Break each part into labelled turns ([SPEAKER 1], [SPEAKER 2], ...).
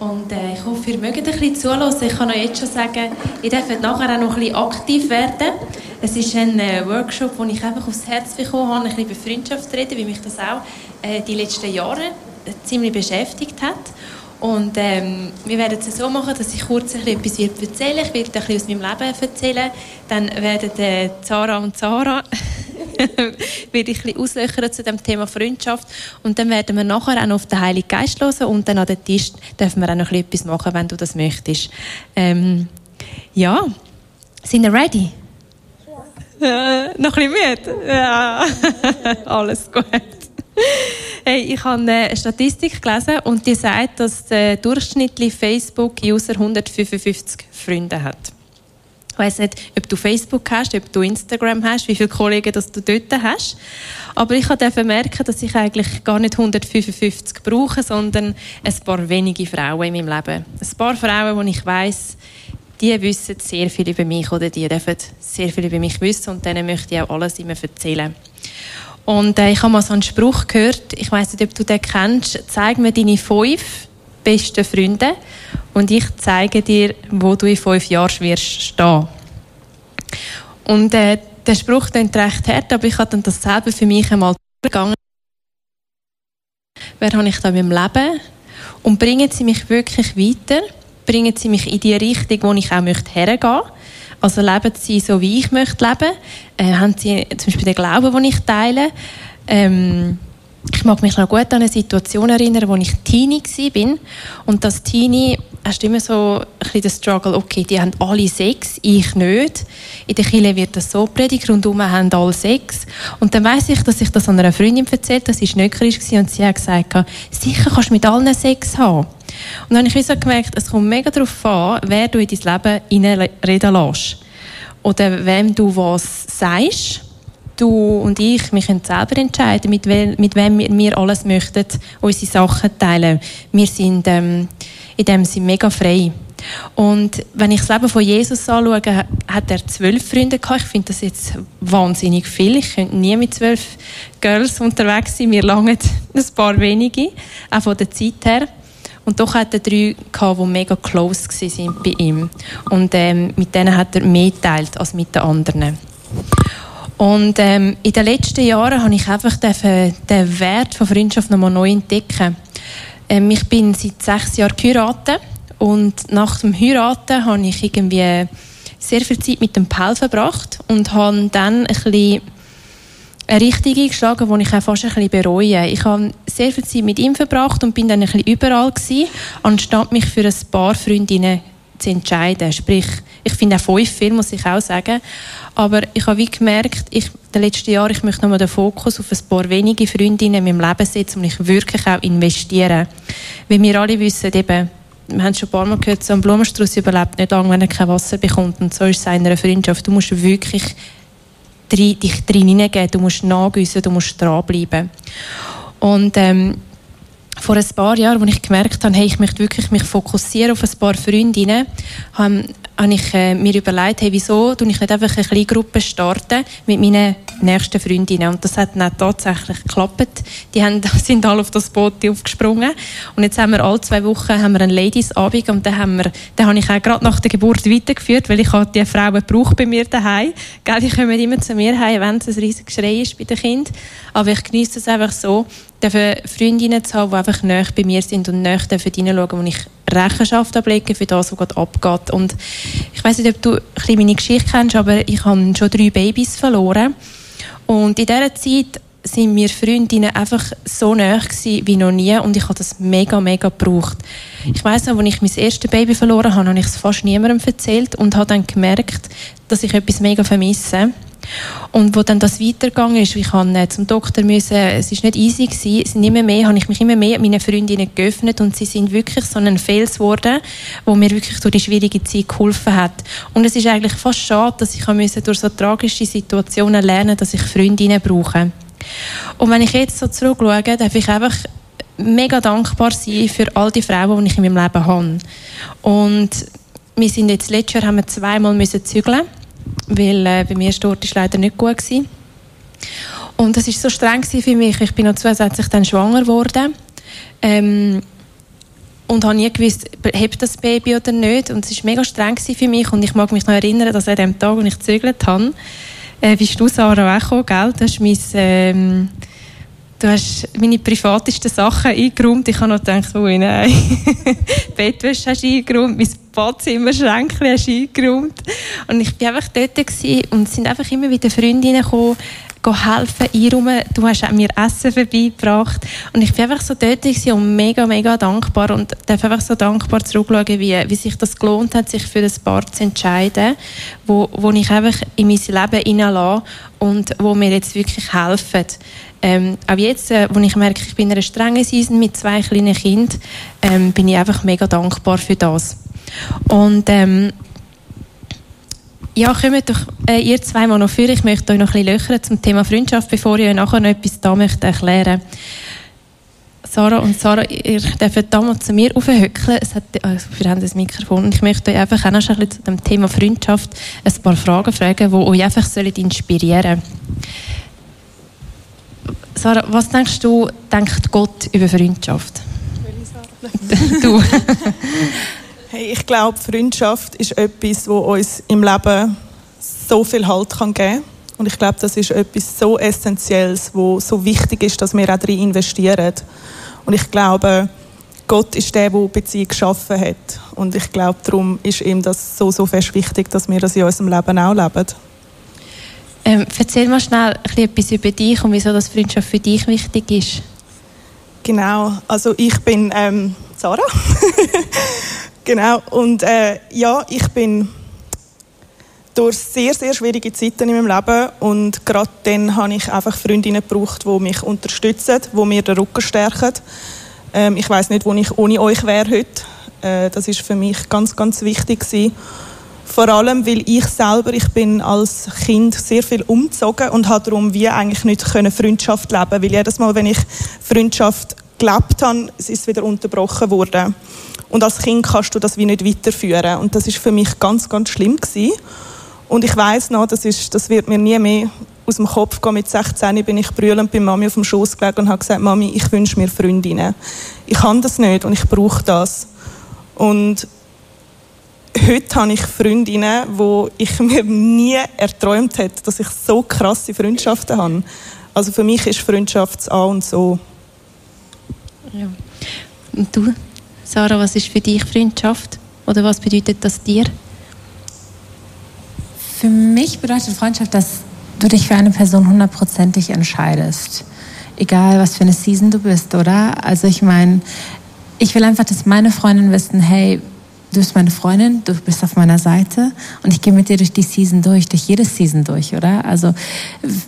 [SPEAKER 1] Und äh, ich hoffe, ihr mögt ein bisschen zuhören. Ich kann euch jetzt schon sagen, ihr dürft nachher auch noch ein bisschen aktiv werden. Es ist ein äh, Workshop, wo ich einfach aufs Herz bekommen habe, ein bisschen über Freundschaft reden, wie mich das auch äh, die letzten Jahre äh, ziemlich beschäftigt hat. Und ähm, wir werden es so machen, dass ich kurz ein bisschen etwas erzähle. Ich werde ein bisschen aus meinem Leben erzählen. Dann werden äh, Zara und Zara werde ich ein bisschen auslöchern zu dem Thema Freundschaft. Und dann werden wir nachher auch noch auf den Heiligen Geist hören und dann an den Tisch dürfen wir auch noch etwas machen, wenn du das möchtest. Ähm, ja, sind wir ready? Ja. Äh, noch ein bisschen müde? Ja, alles gut. Hey, ich habe eine Statistik gelesen und die sagt, dass der durchschnittliche Facebook-User 155 Freunde hat. Weiss nicht, ob du Facebook hast, ob du Instagram hast, wie viele Kollegen das du dort hast. Aber ich durfte merken, dass ich eigentlich gar nicht 155 brauche, sondern ein paar wenige Frauen in meinem Leben. Ein paar Frauen, wo ich weiß, die wissen sehr viel über mich oder die dürfen sehr viel über mich wissen und denen möchte ich auch alles immer erzählen. Und äh, ich habe mal so einen Spruch gehört, ich weiß nicht, ob du den kennst, zeig mir deine fünf besten Freunde und ich zeige dir, wo du in fünf Jahren wirst stehen. Und äh, der Spruch klingt recht hart, aber ich habe dann das selber für mich einmal durchgegangen. Wer habe ich da in meinem Leben? Und bringen sie mich wirklich weiter? Bringen sie mich in die Richtung, wo ich auch möchte hergehen? Also leben sie so, wie ich möchte leben? Äh, haben sie zum Beispiel den Glauben, den ich teile? Ähm, ich mag mich noch gut an eine Situation erinnern, wo ich Teenie war. Und das Teenie hast du immer so ein bisschen den Struggle, okay, die haben alle Sex, ich nicht. In der Kirche wird das so predigt, rundum haben alle Sex. Und dann weiss ich, dass ich das an einer Freundin erzählt das war nicht kritisch und sie hat gesagt, sicher kannst du mit allen Sex haben. Und dann habe ich so gemerkt, es kommt mega darauf an, wer du in dein Leben reden lässt. Oder wem du was sagst. Du und ich, wir können selber entscheiden, mit, we mit wem wir alles möchten, unsere Sachen teilen. Wir sind ähm, in dem Sinne mega frei. Und wenn ich das Leben von Jesus anschaue, hat er zwölf Freunde gehabt. Ich finde das jetzt wahnsinnig viel. Ich könnte nie mit zwölf Girls unterwegs sein. Wir langen ein paar wenige, auch von der Zeit her. Und doch hat er drei gehabt, die mega close waren bei ihm. Und ähm, mit denen hat er mehr geteilt als mit den anderen. Und ähm, in den letzten Jahren habe ich einfach den, den Wert von Freundschaft nochmal neu entdecken. Ähm, ich bin seit sechs Jahren geheiratet und nach dem Heiraten habe ich irgendwie sehr viel Zeit mit dem Paul verbracht und habe dann ein bisschen eine Richtung eingeschlagen, die ich auch fast ein bisschen bereue. Ich habe sehr viel Zeit mit ihm verbracht und bin dann ein bisschen überall gewesen, anstatt mich für ein paar Freundinnen zu entscheiden. Sprich, ich finde auch fünf Filme, muss ich auch sagen. Aber ich habe wie gemerkt, ich, in den letzten Jahren, ich möchte nochmal den Fokus auf ein paar wenige Freundinnen in meinem Leben setzen und ich wirklich auch investieren. Weil wir alle wissen eben, wir haben schon ein paar Mal gehört, so ein Blumenstrauß überlebt nicht lange, wenn er kein Wasser bekommt. Und so ist es in einer Freundschaft. Du musst wirklich dich drin hineingeben, du musst nachgüssen, du musst dranbleiben. Und ähm, vor ein paar Jahren, als ich gemerkt habe, hey, ich möchte wirklich mich fokussieren auf ein paar Freundinnen, habe, habe ich äh, mir überlegt, hey, wieso tue ich nicht einfach eine kleine Gruppe starten mit meinen nächsten Freundinnen. Und das hat dann tatsächlich geklappt. Die haben, sind alle auf das Boot aufgesprungen. Und jetzt haben wir alle zwei Wochen haben wir einen Ladies-Abend und den, haben wir, den habe ich auch gerade nach der Geburt weitergeführt, weil ich die Frauen brauche bei mir daheim. Die kommen immer zu mir heim, wenn es ein riesiges Schrei ist bei den Kindern. Aber ich genieße es einfach so, Freundinnen zu haben, die einfach näher bei mir sind und näher hineinschauen, wo ich Rechenschaft ablege für das, was gerade abgeht. Und ich weiß nicht, ob du ein meine Geschichte kennst, aber ich habe schon drei Babys verloren. Und in dieser Zeit sind mir Freundinnen einfach so näher wie noch nie und ich habe das mega, mega gebraucht. Ich weiß noch, als ich mein erstes Baby verloren habe, habe ich es fast niemandem erzählt und habe dann gemerkt, dass ich etwas mega vermisse. Und wo dann das weitergegangen ist, ich musste zum Doktor müssen, es ist nicht easy gewesen, es sind immer mehr, habe ich mich immer mehr meinen Freundinnen geöffnet und sie sind wirklich so ein Fels geworden, wo mir wirklich durch die schwierige Zeit geholfen hat. Und es ist eigentlich fast schade, dass ich müssen durch so tragische Situationen lernen, dass ich Freundinnen brauche. Und wenn ich jetzt so zurückschaue, darf ich einfach mega dankbar sein für all die Frauen, die ich in meinem Leben habe. Und wir sind jetzt letztes Jahr haben wir zweimal müssen zügeln weil äh, bei mir Stort ist leider nicht gut gewesen. Und das ist so streng für mich. Ich bin noch zusätzlich dann schwanger geworden. Ähm, und habe nie gewusst, hebt das Baby oder nicht. Und es war mega streng für mich. Und ich mag mich noch erinnern, dass an dem Tag, als ich gezögert habe, äh, bist du, Sarah, auch gekommen, gell? Du hast mein... Ähm, du hast meine privatesten Sachen eingeräumt. Ich habe noch gedacht, oh nein, Bettwäsche hast du eingeräumt, mein Badzimmerschränkchen eingeräumt. Und ich war einfach dort und es sind einfach immer wieder Freundinnen gekommen, helfen, einräumen. Du hast auch mir Essen vorbeigebracht. Und ich war einfach so dort und mega, mega dankbar. Und darf einfach so dankbar zurückschauen, wie, wie sich das gelohnt hat, sich für das Paar zu entscheiden, wo, wo ich einfach in mein Leben hineinlasse und wo mir jetzt wirklich helfen. Ähm, auch jetzt, äh, wo ich merke, ich bin in einer strengen Season mit zwei kleinen Kindern, ähm, bin ich einfach mega dankbar für das. Und ähm, ja, kommt doch äh, ihr zweimal noch für. Ich möchte euch noch ein bisschen löchern zum Thema Freundschaft, bevor ich euch nachher noch etwas da möchte erklären Sarah und Sarah, ihr dürft da mal zu mir aufhöckeln. Es hat, also wir haben das Mikrofon und ich möchte euch einfach auch noch ein bisschen zu dem Thema Freundschaft ein paar Fragen fragen, die euch einfach inspirieren sollen. Sarah, was denkst du, denkt Gott über Freundschaft?
[SPEAKER 2] du. Hey, ich glaube, Freundschaft ist etwas, wo uns im Leben so viel Halt kann geben kann. Und ich glaube, das ist etwas so Essentielles, wo so wichtig ist, dass wir auch darin investieren. Und ich glaube, Gott ist der, der Beziehung geschaffen hat. Und ich glaube, darum ist ihm das so, so fest wichtig, dass wir das in unserem Leben auch leben.
[SPEAKER 1] Ähm, erzähl mal schnell etwas über dich und wieso das Freundschaft für dich wichtig ist.
[SPEAKER 2] Genau, also ich bin ähm, Sarah. Genau, und äh, ja, ich bin durch sehr, sehr schwierige Zeiten in meinem Leben und gerade dann habe ich einfach Freundinnen gebraucht, die mich unterstützen, die mir den Rücken stärken. Ähm, ich weiß nicht, wo ich ohne euch wäre heute. Äh, das ist für mich ganz, ganz wichtig gewesen. Vor allem, weil ich selber, ich bin als Kind sehr viel umgezogen und habe darum wie eigentlich nicht können Freundschaft leben, weil jedes Mal, wenn ich Freundschaft gelebt habe, ist es wieder unterbrochen worden. Und als Kind kannst du das wie nicht weiterführen. Und das ist für mich ganz, ganz schlimm gewesen. Und ich weiß noch, das, ist, das wird mir nie mehr aus dem Kopf gehen. Mit 16 bin ich brüllend bei Mami auf dem Schoß gelegen und habe gesagt, Mami, ich wünsche mir Freundinnen. Ich kann das nicht und ich brauche das. Und heute habe ich Freundinnen, wo ich mir nie erträumt hätte, dass ich so krasse Freundschaften habe. Also für mich ist Freundschaft das A und so.
[SPEAKER 1] Ja. Und du? Sarah, was ist für dich Freundschaft? Oder was bedeutet das dir?
[SPEAKER 3] Für mich bedeutet Freundschaft, dass du dich für eine Person hundertprozentig entscheidest. Egal, was für eine Season du bist, oder? Also ich meine, ich will einfach, dass meine Freundinnen wissen, hey, du bist meine Freundin, du bist auf meiner Seite und ich gehe mit dir durch die Season durch, durch jede Season durch, oder? Also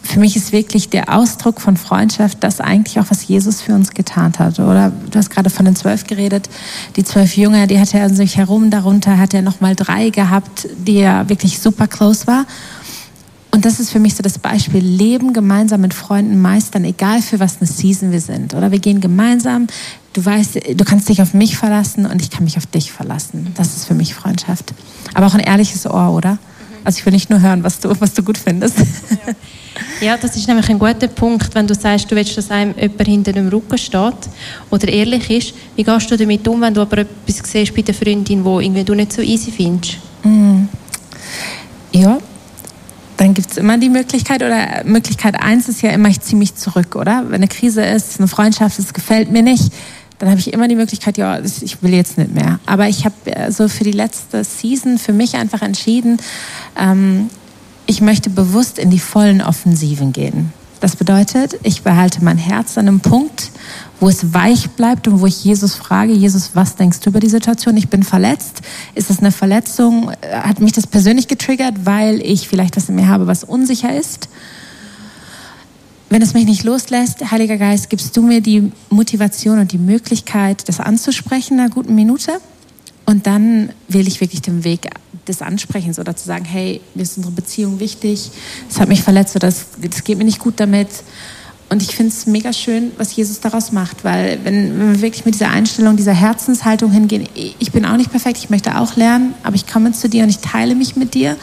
[SPEAKER 3] für mich ist wirklich der Ausdruck von Freundschaft das eigentlich auch, was Jesus für uns getan hat, oder? Du hast gerade von den zwölf geredet, die zwölf Jünger, die hatte er an sich herum, darunter hat er nochmal drei gehabt, die er wirklich super close war. Und das ist für mich so das Beispiel, Leben gemeinsam mit Freunden meistern, egal für was eine Season wir sind. Oder wir gehen gemeinsam, du weißt, du kannst dich auf mich verlassen und ich kann mich auf dich verlassen. Das ist für mich Freundschaft. Aber auch ein ehrliches Ohr, oder? Also ich will nicht nur hören, was du, was du gut findest.
[SPEAKER 1] Ja. das ist nämlich ein guter Punkt, wenn du sagst, du willst, dass einem jemand hinter dem Rücken steht oder ehrlich ist. Wie gehst du damit um, wenn du aber etwas siehst bei der Freundin, wo irgendwie du nicht so easy findest? Mm.
[SPEAKER 3] Ja, dann gibt es immer die Möglichkeit, oder Möglichkeit eins ist ja immer, ich ziehe mich zurück, oder? Wenn eine Krise ist, eine Freundschaft, es gefällt mir nicht, dann habe ich immer die Möglichkeit, ja, ich will jetzt nicht mehr. Aber ich habe äh, so für die letzte Season für mich einfach entschieden, ähm, ich möchte bewusst in die vollen Offensiven gehen. Das bedeutet, ich behalte mein Herz an einem Punkt, wo es weich bleibt und wo ich Jesus frage, Jesus, was denkst du über die Situation? Ich bin verletzt. Ist das eine Verletzung? Hat mich das persönlich getriggert, weil ich vielleicht was in mir habe, was unsicher ist? wenn es mich nicht loslässt, Heiliger Geist, gibst du mir die Motivation und die Möglichkeit, das anzusprechen in einer guten Minute. Und dann wähle ich wirklich den Weg des Ansprechens oder zu sagen, hey, mir ist unsere Beziehung wichtig, es hat mich verletzt oder es geht mir nicht gut damit. Und ich finde es mega schön, was Jesus daraus macht, weil wenn, wenn, wir wirklich mit dieser Einstellung, dieser Herzenshaltung hingehen, ich bin auch nicht perfekt, ich möchte auch lernen, aber ich komme zu dir und ich teile mich mit dir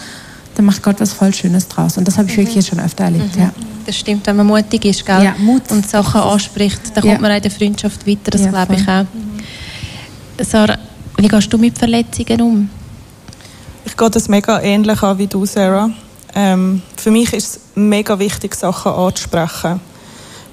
[SPEAKER 3] dann macht Gott was voll Schönes draus. Und das habe ich mhm. wirklich jetzt schon öfter erlebt. Mhm. Ja.
[SPEAKER 1] Das stimmt, wenn man mutig ist, gell? Ja, Mut. Und Sachen anspricht, dann kommt ja. man in der Freundschaft weiter, das ja, glaube ich auch. Sarah, wie gehst du mit Verletzungen um?
[SPEAKER 2] Gehe das mega ähnlich an wie du, Sarah. Ähm, für mich ist es mega wichtig, Sachen anzusprechen.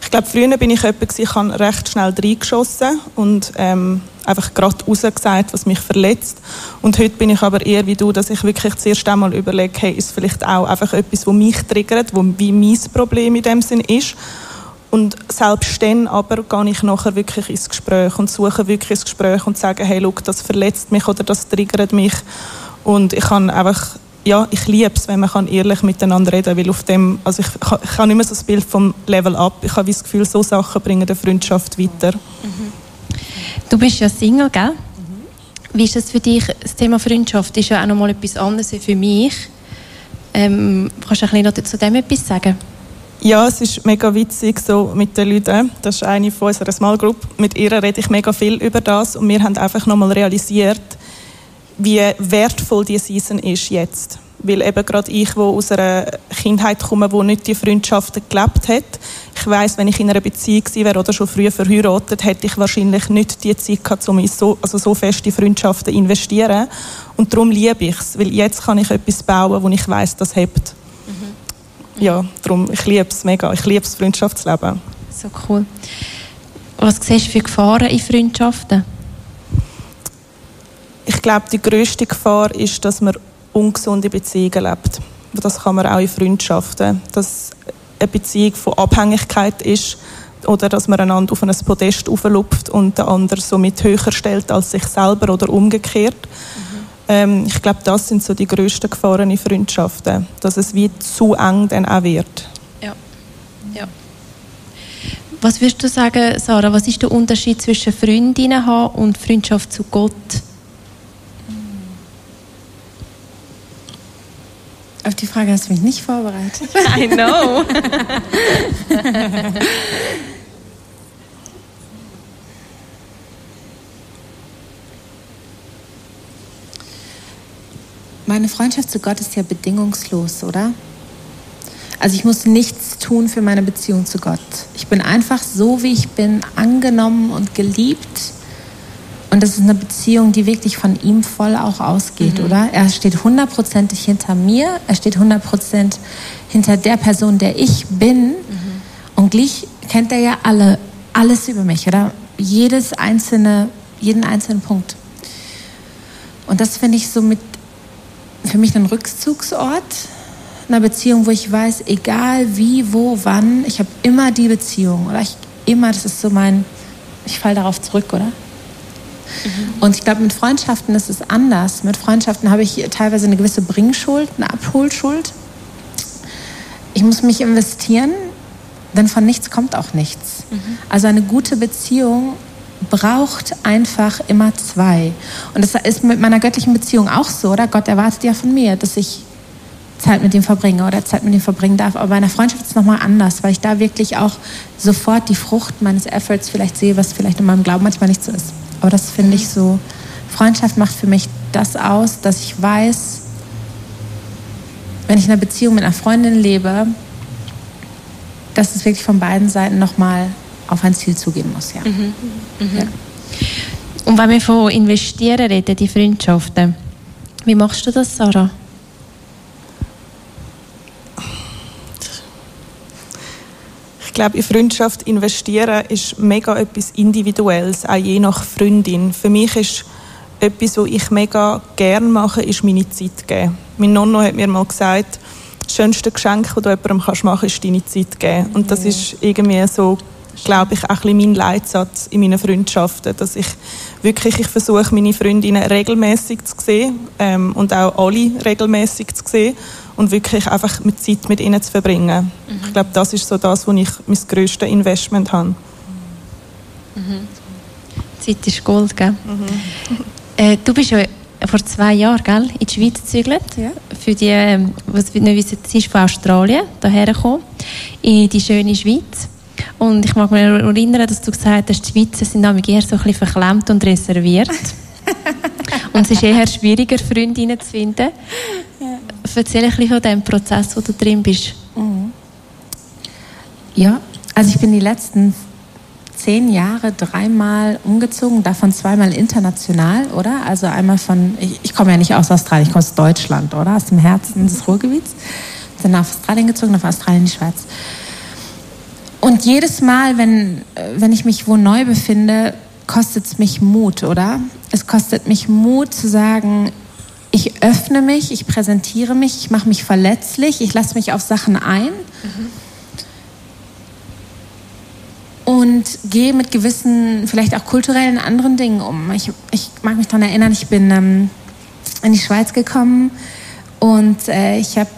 [SPEAKER 2] Ich glaube, früher bin ich jemand, ich habe recht schnell reingeschossen und ähm, einfach gerade rausgesagt, was mich verletzt. Und heute bin ich aber eher wie du, dass ich wirklich zuerst einmal überlege, hey, ist vielleicht auch einfach etwas, was mich triggert, wo wie mein Problem in dem Sinn ist. Und selbst dann aber gehe ich nachher wirklich ins Gespräch und suche wirklich ins Gespräch und sage, hey, look, das verletzt mich oder das triggert mich. Und ich kann einfach, ja, ich liebe es, wenn man kann ehrlich miteinander reden kann, weil auf dem, also ich, ich habe immer so das Bild vom Level up. Ich habe das Gefühl, so Sachen bringen die Freundschaft weiter. Mhm.
[SPEAKER 1] Du bist ja Single, gell? Mhm. Wie ist das für dich? Das Thema Freundschaft ist ja auch noch mal etwas anderes als für mich. Ähm, kannst du ein bisschen zu dem etwas sagen?
[SPEAKER 2] Ja, es ist mega witzig so mit den Leuten. Das ist eine von unserer Small Group. Mit ihr rede ich mega viel über das und wir haben einfach nochmal realisiert, wie wertvoll die Season ist jetzt. Weil eben gerade ich, wo aus einer Kindheit komme, wo nicht die Freundschaften gelebt hat, ich weiß, wenn ich in einer Beziehung gewesen wäre oder schon früh verheiratet, hätte ich wahrscheinlich nicht die Zeit gehabt, um in so, also so feste Freundschaften zu investieren. Und darum liebe ich es, weil jetzt kann ich etwas bauen, wo ich weiß, das hebt ja, darum, ich liebe es mega. Ich liebe das Freundschaftsleben.
[SPEAKER 1] So cool. Was siehst du für Gefahren in Freundschaften?
[SPEAKER 2] Ich glaube, die grösste Gefahr ist, dass man ungesunde Beziehungen lebt. Das kann man auch in Freundschaften. Dass eine Beziehung von Abhängigkeit ist oder dass man einander auf ein Podest auflupft und der andere somit höher stellt als sich selber oder umgekehrt. Mhm. Ähm, ich glaube, das sind so die grössten Gefahren in Freundschaften, dass es wie zu eng dann auch wird.
[SPEAKER 1] Ja. ja. Was würdest du sagen, Sarah, was ist der Unterschied zwischen Freundinnen haben und Freundschaft zu Gott?
[SPEAKER 3] Auf die Frage hast du mich nicht vorbereitet.
[SPEAKER 1] I know.
[SPEAKER 3] Meine Freundschaft zu Gott ist ja bedingungslos, oder? Also ich muss nichts tun für meine Beziehung zu Gott. Ich bin einfach so, wie ich bin, angenommen und geliebt. Und das ist eine Beziehung, die wirklich von ihm voll auch ausgeht, mhm. oder? Er steht hundertprozentig hinter mir, er steht hundertprozentig hinter der Person, der ich bin. Mhm. Und gleich kennt er ja alle, alles über mich, oder? Jedes einzelne, jeden einzelnen Punkt. Und das finde ich so mit für mich ein Rückzugsort einer Beziehung, wo ich weiß, egal wie, wo, wann, ich habe immer die Beziehung oder ich immer, das ist so mein, ich falle darauf zurück, oder? Mhm. Und ich glaube, mit Freundschaften ist es anders. Mit Freundschaften habe ich teilweise eine gewisse Bringschuld, eine Abholschuld. Ich muss mich investieren, denn von nichts kommt auch nichts. Mhm. Also eine gute Beziehung braucht einfach immer zwei. Und das ist mit meiner göttlichen Beziehung auch so, oder? Gott erwartet ja von mir, dass ich Zeit mit ihm verbringe oder Zeit mit ihm verbringen darf. Aber bei einer Freundschaft ist es nochmal anders, weil ich da wirklich auch sofort die Frucht meines Efforts vielleicht sehe, was vielleicht in meinem Glauben manchmal nicht so ist. Aber das finde ich so, Freundschaft macht für mich das aus, dass ich weiß, wenn ich in einer Beziehung mit einer Freundin lebe, dass es wirklich von beiden Seiten nochmal auf ein Ziel zugehen muss. Ja. Mhm. Mhm.
[SPEAKER 1] ja. Und wenn wir von investieren reden, die Freundschaften, wie machst du das, Sarah?
[SPEAKER 2] Glaube, in Freundschaft investieren ist mega etwas Individuelles, auch je nach Freundin. Für mich ist etwas, was ich mega gerne mache, ist meine Zeit geben. Mein Nonno hat mir mal gesagt, das schönste Geschenk, das du jemandem machen kannst, ist deine Zeit geben. Und das ist irgendwie so glaube ich, auch ein mein Leitsatz in meinen Freundschaften, dass ich wirklich, ich versuche, meine Freundinnen regelmäßig zu sehen ähm, und auch alle regelmäßig zu sehen und wirklich einfach mit Zeit mit ihnen zu verbringen. Mhm. Ich glaube, das ist so das, wo ich mein grösstes Investment habe.
[SPEAKER 1] Mhm. Zeit ist Gold, gell? Mhm. Äh, du bist ja vor zwei Jahren gell, in die Schweiz gezügelt. Ja. Für die, ähm, was wir nicht wissen, sie ist von Australien hierher gekommen, in die schöne Schweiz. Und ich mag mich erinnern, dass du gesagt hast, die Schweizer sind nämlich eher so ein bisschen verklemmt und reserviert. und es ist eher schwieriger, Freundinnen zu finden. Erzähl ein bisschen von dem Prozess, wo du drin bist. Mhm.
[SPEAKER 3] Ja, also ich bin die letzten zehn Jahre dreimal umgezogen, davon zweimal international, oder? Also einmal von, ich, ich komme ja nicht aus Australien, ich komme aus Deutschland, oder? Aus dem Herzen des Ruhrgebiets. Dann nach Australien gezogen, von Australien in die Schweiz. Und jedes Mal, wenn, wenn ich mich wo neu befinde, kostet es mich Mut, oder? Es kostet mich Mut zu sagen, ich öffne mich, ich präsentiere mich, ich mache mich verletzlich, ich lasse mich auf Sachen ein. Mhm. Und gehe mit gewissen, vielleicht auch kulturellen anderen Dingen um. Ich, ich mag mich daran erinnern, ich bin ähm, in die Schweiz gekommen und äh, ich habe,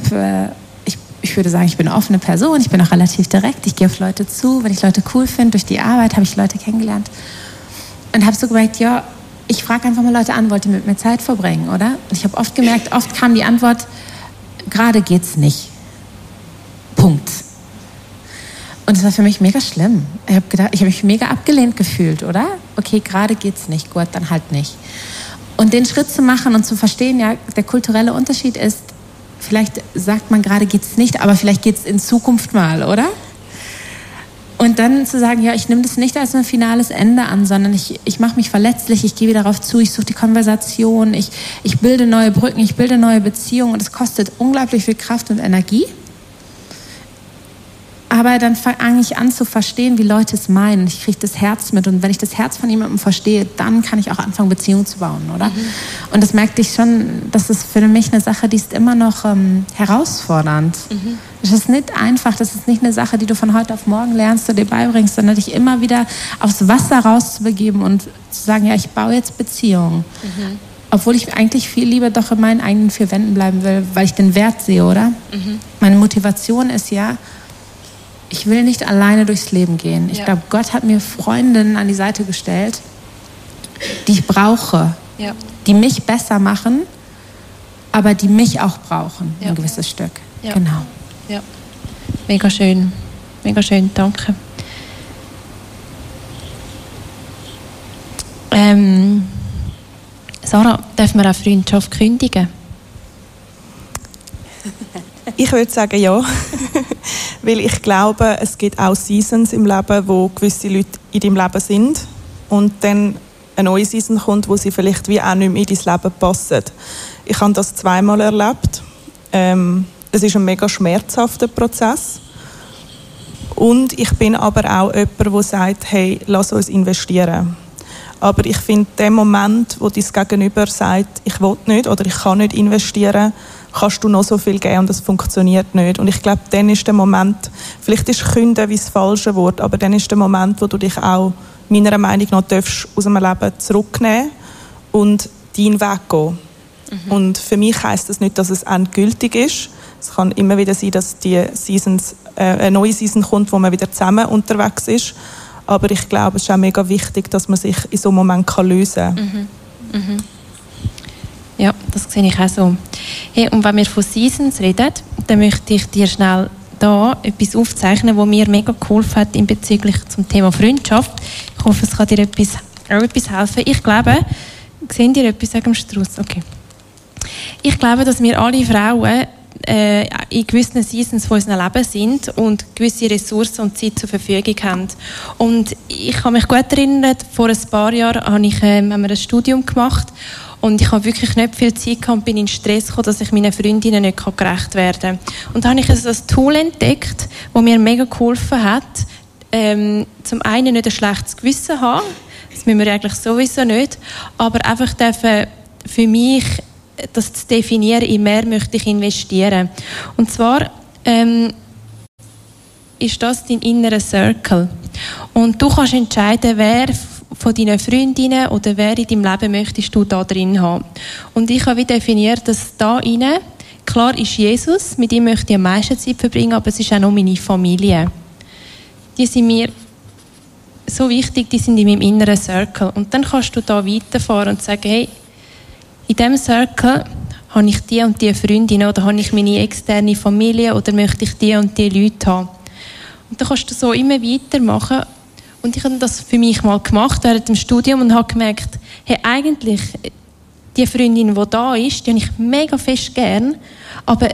[SPEAKER 3] äh, ich, würde sagen, ich bin eine offene Person, ich bin auch relativ direkt, ich gehe auf Leute zu, wenn ich Leute cool finde, durch die Arbeit habe ich Leute kennengelernt und habe so gemerkt, ja, ich frage einfach mal Leute an, wollt ihr mit mir Zeit verbringen, oder? Und ich habe oft gemerkt, oft kam die Antwort, gerade geht's nicht. Punkt. Und das war für mich mega schlimm. Ich habe gedacht, mich mega abgelehnt gefühlt, oder? Okay, gerade geht's nicht, gut, dann halt nicht. Und den Schritt zu machen und zu verstehen, ja, der kulturelle Unterschied ist, vielleicht sagt man gerade geht's nicht, aber vielleicht geht's in Zukunft mal, oder? Und dann zu sagen, ja, ich nehme das nicht als ein finales Ende an, sondern ich, ich mache mich verletzlich, ich gehe wieder darauf zu, ich suche die Konversation, ich, ich bilde neue Brücken, ich bilde neue Beziehungen und es kostet unglaublich viel Kraft und Energie. Aber dann fange ich an zu verstehen, wie Leute es meinen. Ich kriege das Herz mit. Und wenn ich das Herz von jemandem verstehe, dann kann ich auch anfangen, Beziehungen zu bauen, oder? Mhm. Und das merkte ich schon, das ist für mich eine Sache, die ist immer noch ähm, herausfordernd. Mhm. Es ist nicht einfach, das ist nicht eine Sache, die du von heute auf morgen lernst oder dir beibringst, sondern dich immer wieder aufs Wasser rauszubegeben und zu sagen, ja, ich baue jetzt Beziehungen. Mhm. Obwohl ich eigentlich viel lieber doch in meinen eigenen vier Wänden bleiben will, weil ich den Wert sehe, oder? Mhm. Meine Motivation ist ja, ich will nicht alleine durchs Leben gehen. Ich ja. glaube, Gott hat mir Freundinnen an die Seite gestellt, die ich brauche, ja. die mich besser machen, aber die mich auch brauchen, ja. ein gewisses Stück. Genau.
[SPEAKER 1] Ja, mega schön. Mega schön, danke. Ähm, Sarah, dürfen wir auch Freundschaft kündigen?
[SPEAKER 2] Ich würde sagen, ja. Weil ich glaube, es gibt auch Seasons im Leben, wo gewisse Leute in deinem Leben sind und dann eine neue Season kommt, wo sie vielleicht wie auch nicht mehr in dein Leben passen. Ich habe das zweimal erlebt. Ähm, es ist ein mega schmerzhafter Prozess. Und ich bin aber auch jemand, der sagt, hey, lass uns investieren. Aber ich finde, der Moment, wo dein Gegenüber sagt, ich will nicht oder ich kann nicht investieren, kannst du noch so viel geben und das funktioniert nicht. Und ich glaube, dann ist der Moment, vielleicht ist Künden wie das falsche Wort, aber dann ist der Moment, wo du dich auch meiner Meinung nach darfst, aus einem Leben zurücknehmen und deinen Weg gehen. Mhm. Und für mich heißt das nicht, dass es endgültig ist. Es kann immer wieder sein, dass die Seasons, äh, eine neue Season kommt, wo man wieder zusammen unterwegs ist. Aber ich glaube, es ist auch mega wichtig, dass man sich in so einem Moment kann lösen kann. Mhm. Mhm.
[SPEAKER 1] Ja, das sehe ich auch so. Hey, und wenn wir von Seasons reden, dann möchte ich dir schnell da etwas aufzeichnen, was mir mega geholfen hat in bezüglich zum Thema Freundschaft. Ich hoffe, es kann dir etwas, auch etwas helfen. Ich glaube, sehen dir etwas dem Strauß? Okay. Ich glaube, dass wir alle Frauen äh, in gewissen Seasons von unserem Leben sind und gewisse Ressourcen und Zeit zur Verfügung haben. Und ich kann mich gut erinnern, vor ein paar Jahren habe ich, äh, haben wir ein Studium gemacht und ich habe wirklich nicht viel Zeit gehabt und bin in Stress gekommen, dass ich meinen Freundinnen nicht gerecht werden kann. Und da habe ich also ein Tool entdeckt, das mir mega geholfen hat, ähm, zum einen nicht ein schlechtes Gewissen haben, das müssen wir eigentlich sowieso nicht, aber einfach dürfen für mich das zu definieren, in mehr möchte ich investieren. Und zwar ähm, ist das dein innerer Circle. Und du kannst entscheiden, wer von deinen Freundinnen oder wer in deinem Leben möchtest du da drin haben. Und ich habe definiert, dass da rein, klar ist Jesus, mit ihm möchte ich am meisten Zeit verbringen, aber es ist auch noch meine Familie. Die sind mir so wichtig, die sind in meinem inneren Circle. Und dann kannst du da weiterfahren und sagen, hey, in diesem Circle habe ich die und die Freundinnen oder habe ich meine externe Familie oder möchte ich die und die Leute haben. Und dann kannst du so immer weitermachen. Und ich habe das für mich mal gemacht während dem Studium und habe gemerkt, hey, eigentlich, die Freundin, die da ist, die habe ich mega fest gern, aber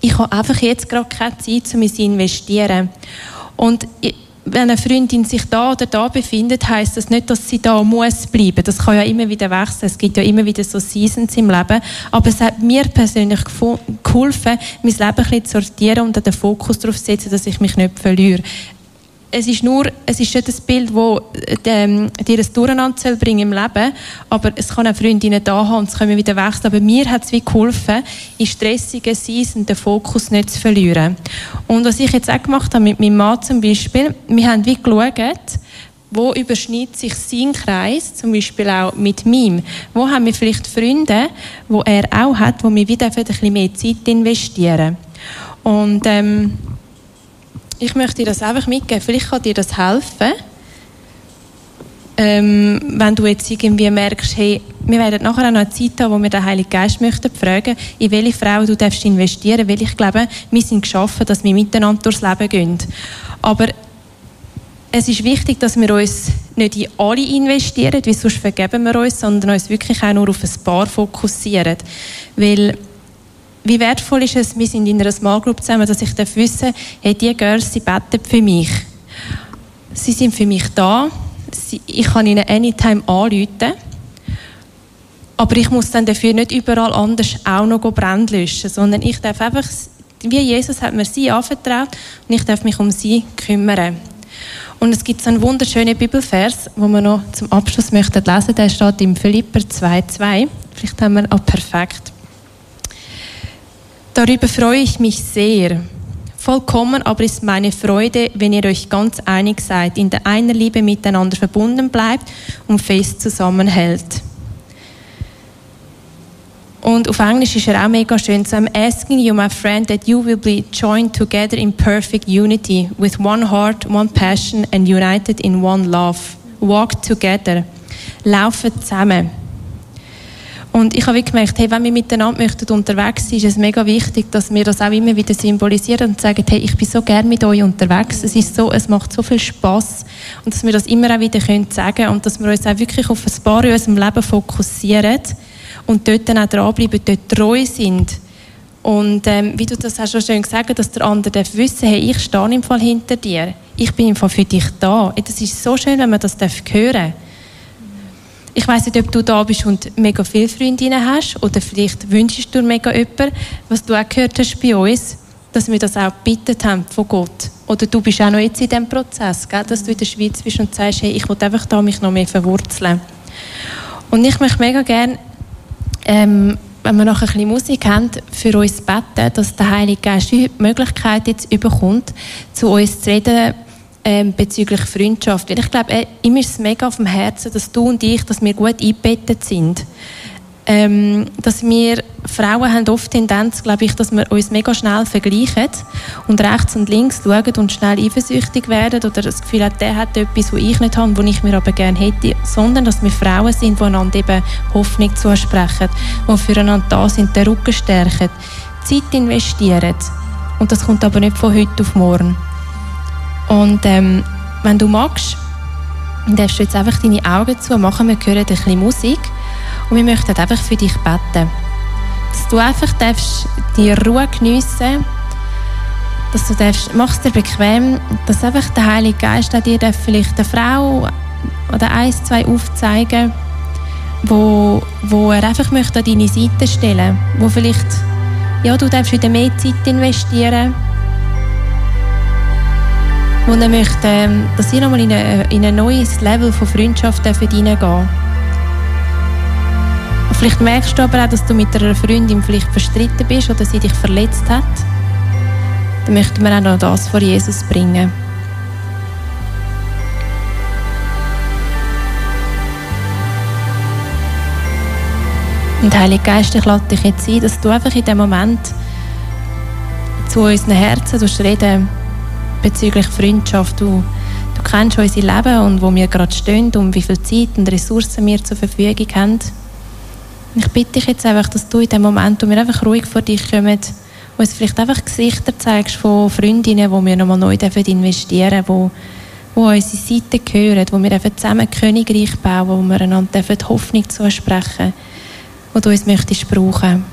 [SPEAKER 1] ich habe einfach jetzt gerade keine Zeit, um sie zu investieren. Und wenn eine Freundin sich da oder da befindet, heißt das nicht, dass sie da muss bleiben. Das kann ja immer wieder wechseln. Es gibt ja immer wieder so Seasons im Leben. Aber es hat mir persönlich geholfen, mein Leben ein bisschen zu sortieren und den Fokus darauf zu setzen, dass ich mich nicht verliere es ist nur, es ist nicht ein Bild, das ähm, dir ein Durcheinander bringen im Leben, aber es kann auch Freundinnen da haben und es können wieder wechseln. Aber mir hat es wie geholfen, in stressigen Season den Fokus nicht zu verlieren. Und was ich jetzt auch gemacht habe mit meinem Mann zum Beispiel, wir haben wie geschaut, wo überschneidet sich sein Kreis, zum Beispiel auch mit meinem? Wo haben wir vielleicht Freunde, wo er auch hat, wo wir wieder ein bisschen mehr Zeit investieren? Und ähm, ich möchte dir das einfach mitgeben. Vielleicht kann dir das helfen. Ähm, wenn du jetzt irgendwie merkst, hey, wir werden nachher auch noch eine Zeit haben, wo wir den Heiligen Geist möchten fragen, in welche Frau du darfst investieren, weil ich glaube, wir sind geschaffen, dass wir miteinander durchs Leben gehen. Aber es ist wichtig, dass wir uns nicht in alle investieren, weil sonst vergeben wir uns, sondern uns wirklich auch nur auf ein Paar fokussieren. Weil wie wertvoll ist es, wir sind in einer Small Group zusammen, dass ich wissen hey, die Girls, sie beten für mich. Sie sind für mich da. Ich kann ihnen anytime anrufen. Aber ich muss dann dafür nicht überall anders auch noch Brand löschen, sondern ich darf einfach, wie Jesus hat mir sie anvertraut und ich darf mich um sie kümmern. Und es gibt so einen wunderschönen Bibelvers, wo wir noch zum Abschluss möchten lesen. Der steht im Philipper 2,2. Vielleicht haben wir auch perfekt. Darüber freue ich mich sehr. Vollkommen aber ist meine Freude, wenn ihr euch ganz einig seid, in der einer Liebe miteinander verbunden bleibt und fest zusammenhält. Und auf Englisch ist er auch mega schön. So I'm asking you, my friend, that you will be joined together in perfect unity, with one heart, one passion and united in one love. Walk together. Laufen zusammen. Und ich habe gemerkt, hey, wenn wir miteinander möchten unterwegs sind, ist es mega wichtig, dass wir das auch immer wieder symbolisieren und sagen, hey, ich bin so gern mit euch unterwegs. Es ist so, es macht so viel Spaß und dass wir das immer auch wieder können sagen und dass wir uns auch wirklich auf ein paar in unserem Leben fokussieren und dort dann auch dranbleiben, dort treu sind. Und ähm, wie du das auch schon schön gesagt hast, dass der andere wissen, hey, ich stehe im Fall hinter dir. Ich bin im Fall für dich da. Das ist so schön, wenn man das hören darf. Ich weiß nicht, ob du da bist und mega viele Freundinnen hast oder vielleicht wünschst du mega jemanden, was du auch gehört hast bei uns, dass wir das auch gebeten haben von Gott. Oder du bist auch noch jetzt in diesem Prozess, gell? dass du in der Schweiz bist und sagst, hey, ich will einfach da mich noch mehr verwurzeln. Und ich möchte mega gerne, ähm, wenn wir noch ein bisschen Musik haben, für uns beten, dass der Heilige Geist die Möglichkeit jetzt überkommt, zu uns zu reden, ähm, bezüglich Freundschaft. Weil ich glaube, äh, ihm ist es mega auf dem Herzen, dass du und ich, dass wir gut eingebettet sind. Ähm, dass wir Frauen haben oft Tendenz, glaube ich, dass wir uns mega schnell vergleichen und rechts und links schauen und schnell eifersüchtig werden oder das Gefühl haben, der hat etwas, was ich nicht habe, was ich mir aber gerne hätte, sondern dass wir Frauen sind, die einander eben Hoffnung zusprechen, die füreinander da sind, den Rücken stärken, Zeit investieren. Und das kommt aber nicht von heute auf morgen. Und ähm, wenn du magst, darfst du jetzt einfach deine Augen zu machen. Wir hören ein bisschen Musik. Und wir möchten einfach für dich beten. Dass du einfach darfst die Ruhe geniessen. Dass du darfst, machst dir bequem, dass einfach der Heilige Geist an dir vielleicht eine Frau oder eins, zwei aufzeigen, wo, wo er einfach möchte an deine Seite stellen, wo vielleicht, ja, du darfst wieder mehr Zeit investieren wo er möchte, ähm, dass ihr nochmal in, in ein neues Level von Freundschaft hineingehen Vielleicht merkst du aber auch, dass du mit einer Freundin vielleicht verstritten bist oder sie dich verletzt hat. Dann möchten wir auch noch das vor Jesus bringen. Und Heilige Geist, ich lade dich jetzt ein, dass du einfach in dem Moment zu unseren Herzen reden bezüglich Freundschaft. Du, du kennst unser Leben und wo wir gerade stehen und wie viel Zeit und Ressourcen wir zur Verfügung haben. Ich bitte dich jetzt einfach, dass du in dem Moment, wo wir einfach ruhig vor dich kommen, uns vielleicht einfach Gesichter zeigst von Freundinnen, wo wir nochmal neu investieren dürfen, wo, unsere Seiten gehören, wo wir zusammen Königreich bauen, wo wir einander Hoffnung zusprechen wo du uns möchtest brauchen.